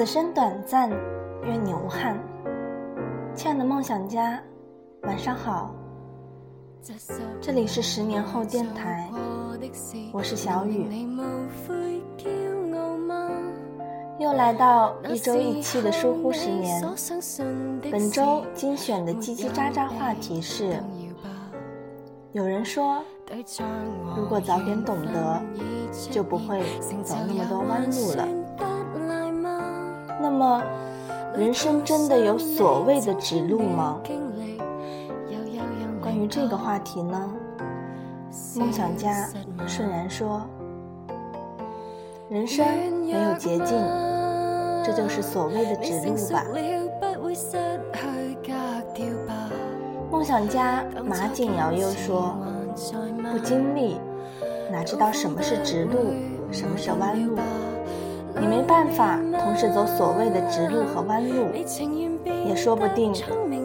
此生短暂，愿你无憾。亲爱的梦想家，晚上好。这里是十年后电台，我是小雨。又来到一周一期的疏忽十年。本周精选的叽叽喳喳话题是：有人说，如果早点懂得，就不会走那么多弯路了。那么，人生真的有所谓的指路吗？关于这个话题呢，梦想家顺然说：“人生没有捷径，这就是所谓的指路吧。”梦想家马景瑶又说：“不经历，哪知道什么是直路，什么是弯路？你没办法同时走所谓的直路和弯路，也说不定，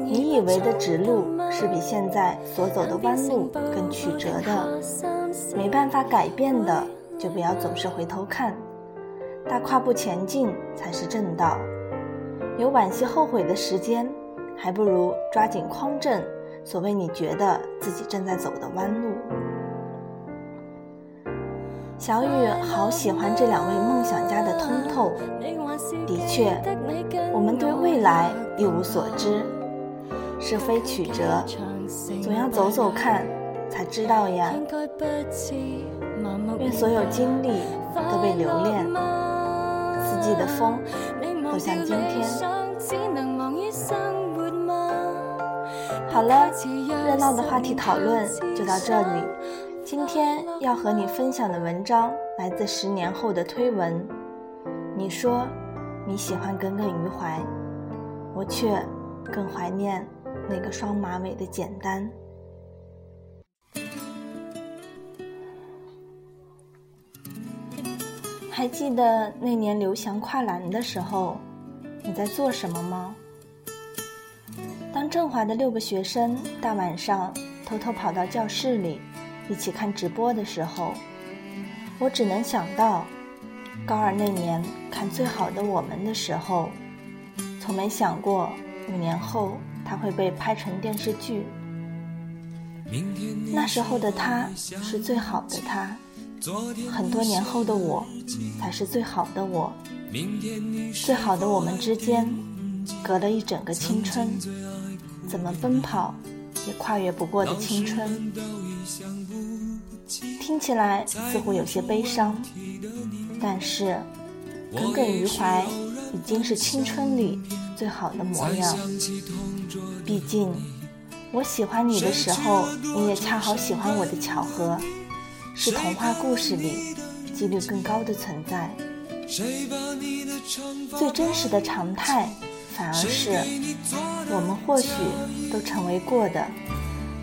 你以为的直路是比现在所走的弯路更曲折的。没办法改变的，就不要总是回头看，大跨步前进才是正道。有惋惜后悔的时间，还不如抓紧匡正。”所谓你觉得自己正在走的弯路，小雨好喜欢这两位梦想家的通透。的确，我们对未来一无所知，是非曲折，总要走走看才知道呀。愿所有经历都被留恋，四季的风都像今天。好了，热闹的话题讨论就到这里。今天要和你分享的文章来自十年后的推文。你说你喜欢耿耿于怀，我却更怀念那个双马尾的简单。还记得那年刘翔跨栏的时候，你在做什么吗？当振华的六个学生大晚上偷偷跑到教室里一起看直播的时候，我只能想到高二那年看《最好的我们》的时候，从没想过五年后他会被拍成电视剧。那时候的他是最好的他，很多年后的我才是最好的我。最好的我们之间隔了一整个青春。怎么奔跑也跨越不过的青春，听起来似乎有些悲伤，但是耿耿于怀已经是青春里最好的模样。毕竟我喜欢你的时候，你也恰好喜欢我的巧合，是童话故事里几率更高的存在。最真实的常态。反而是，我们或许都成为过的，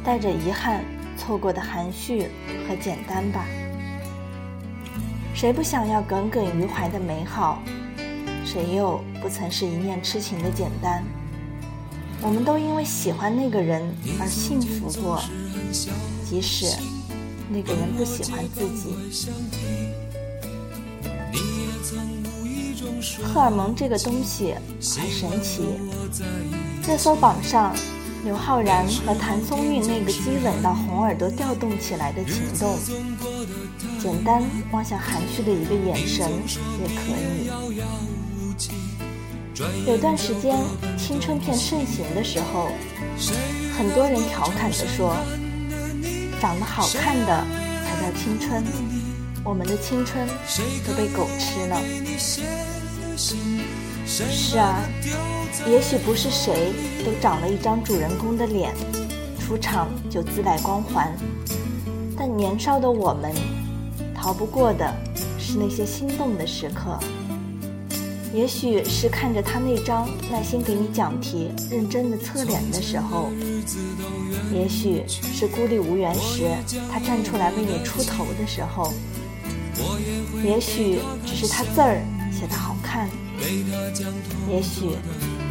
带着遗憾错过的含蓄和简单吧。谁不想要耿耿于怀的美好？谁又不曾是一念痴情的简单？我们都因为喜欢那个人而幸福过，即使那个人不喜欢自己。荷尔蒙这个东西很神奇，热搜榜上，刘昊然和谭松韵那个激吻到红耳朵跳动起来的情动，简单望向含蓄的一个眼神也可以。有段时间青春片盛行的时候，很多人调侃地说：“长得好看的才叫青春，我们的青春都被狗吃了。”是啊，也许不是谁都长了一张主人公的脸，出场就自带光环，但年少的我们，逃不过的是那些心动的时刻。也许是看着他那张耐心给你讲题、认真的侧脸的时候，也许是孤立无援时他站出来为你出头的时候，也许只是他字儿写得好看。也许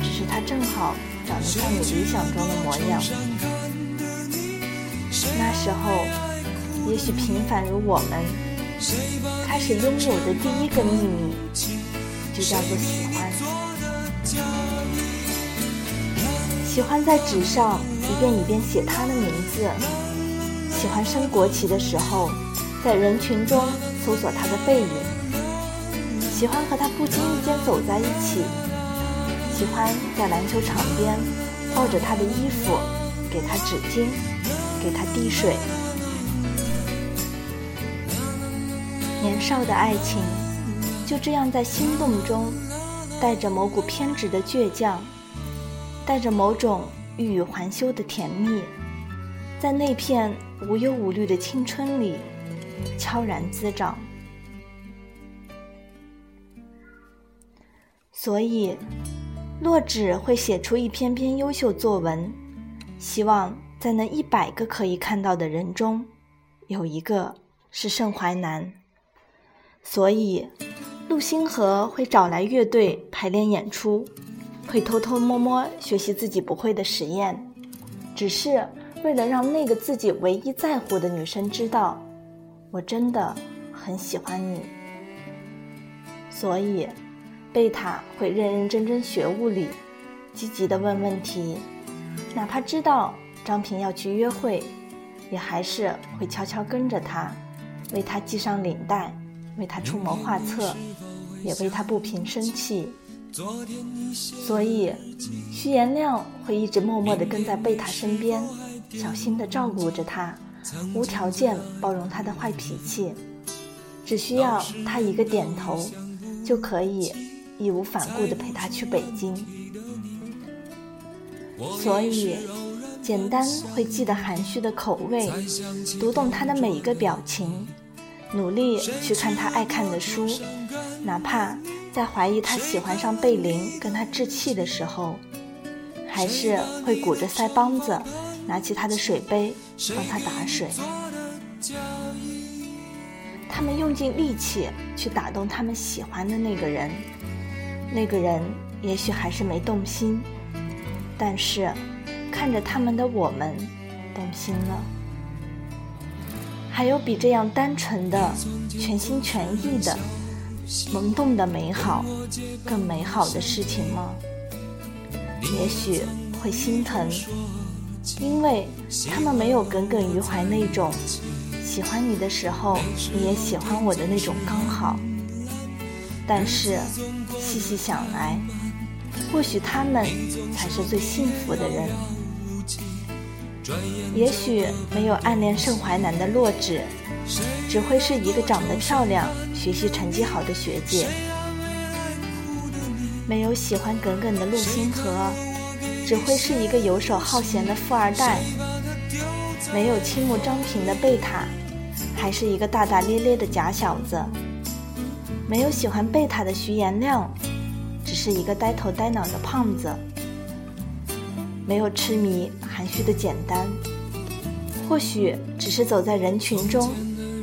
只是他正好长得像你理想中的模样。那时候，也许平凡如我们，开始拥有的第一个秘密，就叫做喜欢。喜欢在纸上一遍一遍写他的名字，喜欢升国旗的时候，在人群中搜索他的背影，喜欢和他不经意间走在一起，喜欢在篮球场边抱着他的衣服，给他纸巾，给他递水。年少的爱情，就这样在心动中，带着某股偏执的倔强，带着某种欲语还休的甜蜜，在那片无忧无虑的青春里，悄然滋长。所以，洛枳会写出一篇篇优秀作文，希望在那一百个可以看到的人中，有一个是盛淮南。所以，陆星河会找来乐队排练演出，会偷偷摸摸学习自己不会的实验，只是为了让那个自己唯一在乎的女生知道，我真的很喜欢你。所以，贝塔会认认真真学物理，积极的问问题，哪怕知道张平要去约会，也还是会悄悄跟着他，为他系上领带。为他出谋划策，也为他不平生气，所以徐延亮会一直默默地跟在贝塔身边，小心地照顾着他，无条件包容他的坏脾气，只需要他一个点头，就可以义无反顾地陪他去北京。所以，简单会记得含蓄的口味，读懂他的每一个表情。努力去看他爱看的书，哪怕在怀疑他喜欢上贝林跟他置气的时候，还是会鼓着腮帮子，拿起他的水杯帮他打水。他们用尽力气去打动他们喜欢的那个人，那个人也许还是没动心，但是看着他们的我们，动心了。还有比这样单纯的、全心全意的、萌动的美好，更美好的事情吗？也许会心疼，因为他们没有耿耿于怀那种喜欢你的时候，你也喜欢我的那种刚好。但是细细想来，或许他们才是最幸福的人。也许没有暗恋盛淮南的洛枳，只会是一个长得漂亮、学习成绩好的学姐；没有喜欢耿耿的陆星河，只会是一个游手好闲的富二代；没有倾慕张平的贝塔，还是一个大大咧咧的假小子；没有喜欢贝塔的徐延亮，只是一个呆头呆脑的胖子。没有痴迷含蓄的简单，或许只是走在人群中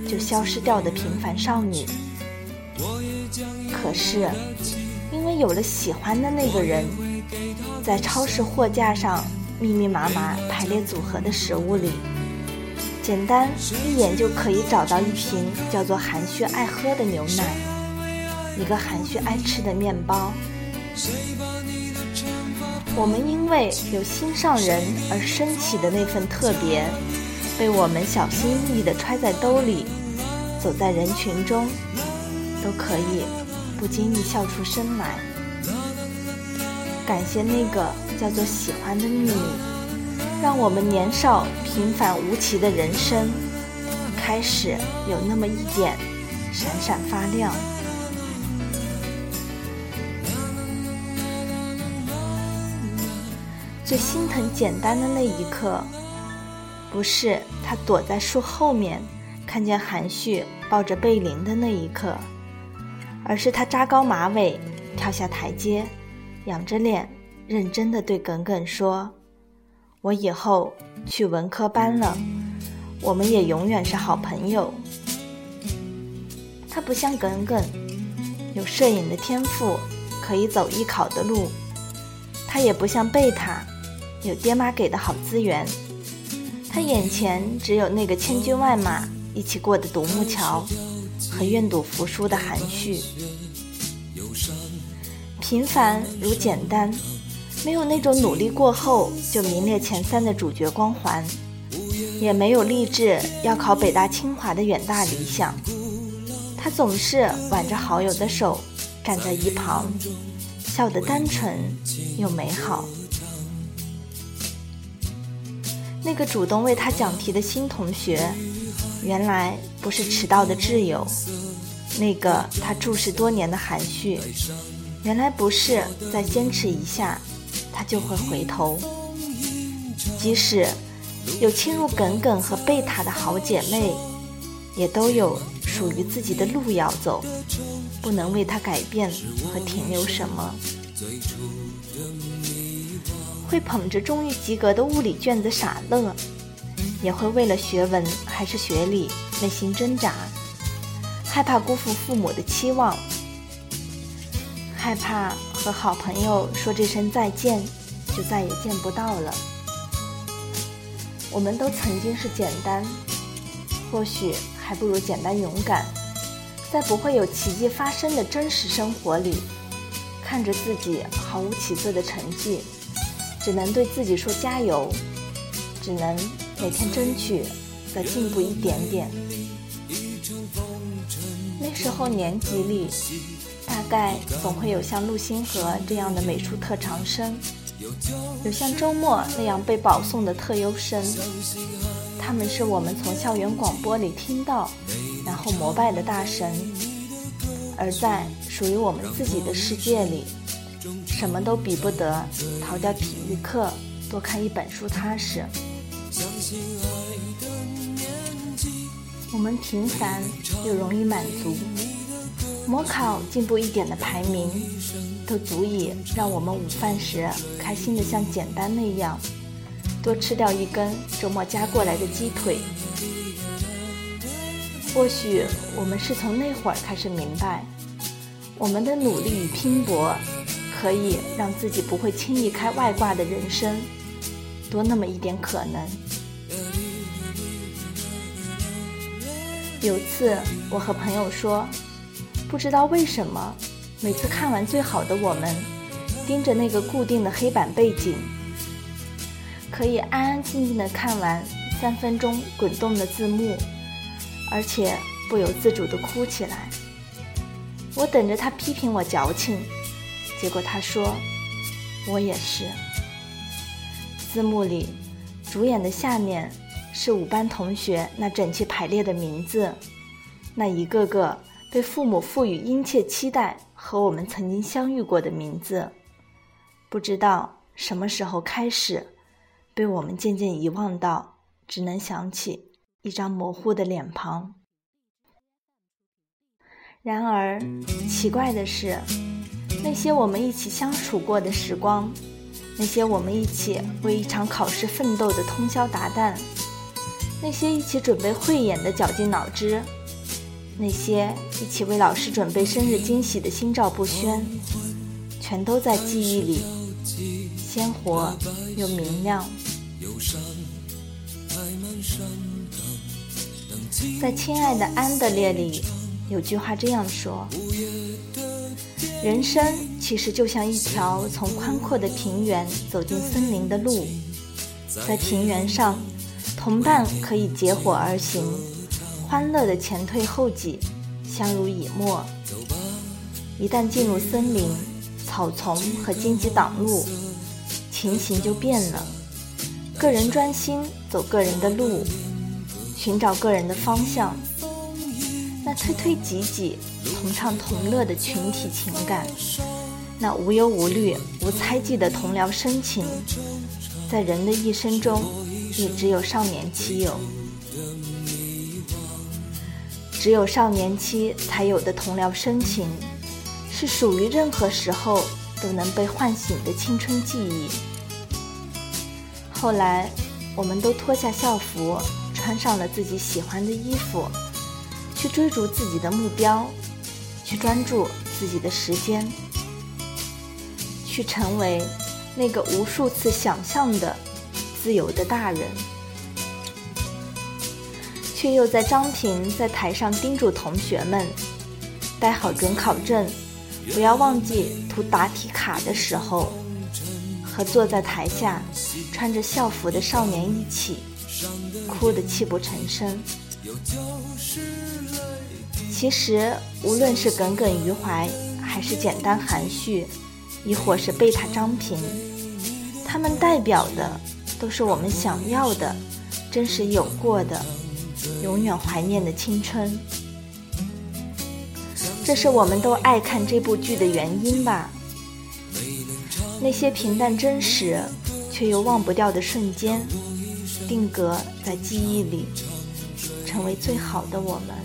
就消失掉的平凡少女。可是，因为有了喜欢的那个人，在超市货架上密密麻麻排列组合的食物里，简单一眼就可以找到一瓶叫做含蓄爱喝的牛奶，一个含蓄爱吃的面包。我们因为有心上人而升起的那份特别，被我们小心翼翼地揣在兜里，走在人群中，都可以不经意笑出声来。感谢那个叫做喜欢的秘密，让我们年少平凡无奇的人生，开始有那么一点闪闪发亮。最心疼简单的那一刻，不是他躲在树后面看见韩旭抱着贝林的那一刻，而是他扎高马尾跳下台阶，仰着脸认真的对耿耿说：“我以后去文科班了，我们也永远是好朋友。”他不像耿耿，有摄影的天赋，可以走艺考的路；他也不像贝塔。有爹妈给的好资源，他眼前只有那个千军万马一起过的独木桥和愿赌服输的含蓄。平凡如简单，没有那种努力过后就名列前三的主角光环，也没有立志要考北大清华的远大理想。他总是挽着好友的手，站在一旁，笑得单纯又美好。那个主动为他讲题的新同学，原来不是迟到的挚友；那个他注视多年的含蓄，原来不是再坚持一下，他就会回头。即使有亲如耿耿和贝塔的好姐妹，也都有。属于自己的路要走，不能为他改变和停留什么。会捧着终于及格的物理卷子傻乐，也会为了学文还是学理内心挣扎，害怕辜负父母的期望，害怕和好朋友说这声再见就再也见不到了。我们都曾经是简单，或许。还不如简单勇敢，在不会有奇迹发生的真实生活里，看着自己毫无起色的成绩，只能对自己说加油，只能每天争取再进步一点点。那时候年级里，大概总会有像陆星河这样的美术特长生，有像周末那样被保送的特优生。他们是我们从校园广播里听到，然后膜拜的大神，而在属于我们自己的世界里，什么都比不得逃掉体育课，多看一本书踏实。我们平凡又容易满足，模考进步一点的排名，都足以让我们午饭时开心的像简单那样。多吃掉一根周末夹过来的鸡腿。或许我们是从那会儿开始明白，我们的努力与拼搏，可以让自己不会轻易开外挂的人生，多那么一点可能。有次我和朋友说，不知道为什么，每次看完《最好的我们》，盯着那个固定的黑板背景。可以安安静静的看完三分钟滚动的字幕，而且不由自主的哭起来。我等着他批评我矫情，结果他说：“我也是。”字幕里，主演的下面是五班同学那整齐排列的名字，那一个个被父母赋予殷切期待和我们曾经相遇过的名字，不知道什么时候开始。被我们渐渐遗忘到，只能想起一张模糊的脸庞。然而，奇怪的是，那些我们一起相处过的时光，那些我们一起为一场考试奋斗的通宵达旦，那些一起准备汇演的绞尽脑汁，那些一起为老师准备生日惊喜的心照不宣，全都在记忆里鲜活又明亮。在《亲爱的安德烈》里，有句话这样说：“人生其实就像一条从宽阔的平原走进森林的路，在平原上，同伴可以结伙而行，欢乐的前退后挤，相濡以沫；一旦进入森林，草丛和荆棘挡路，情形就变了。”个人专心走个人的路，寻找个人的方向。那推推挤挤、同唱同乐的群体情感，那无忧无虑、无猜忌的同僚深情，在人的一生中，也只有少年期有。只有少年期才有的同僚深情，是属于任何时候都能被唤醒的青春记忆。后来，我们都脱下校服，穿上了自己喜欢的衣服，去追逐自己的目标，去专注自己的时间，去成为那个无数次想象的自由的大人，却又在张平在台上叮嘱同学们：“带好准考证，不要忘记涂答题卡的时候，和坐在台下穿着校服的少年一起，哭得泣不成声。其实，无论是耿耿于怀，还是简单含蓄，亦或是贝塔张平，他们代表的都是我们想要的、真实有过的、永远怀念的青春。这是我们都爱看这部剧的原因吧？那些平淡真实却又忘不掉的瞬间，定格在记忆里，成为最好的我们。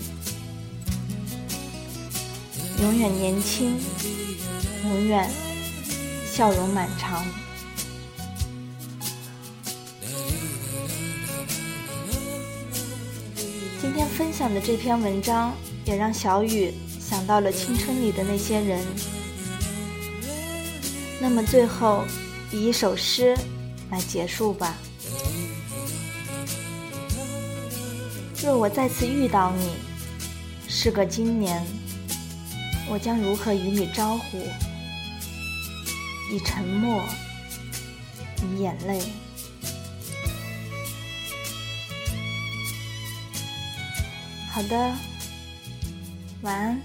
永远年轻，永远笑容满场。今天分享的这篇文章，也让小雨想到了青春里的那些人。那么最后，以一首诗来结束吧。若我再次遇到你，是个今年。我将如何与你招呼？以沉默，以眼泪。好的，晚安。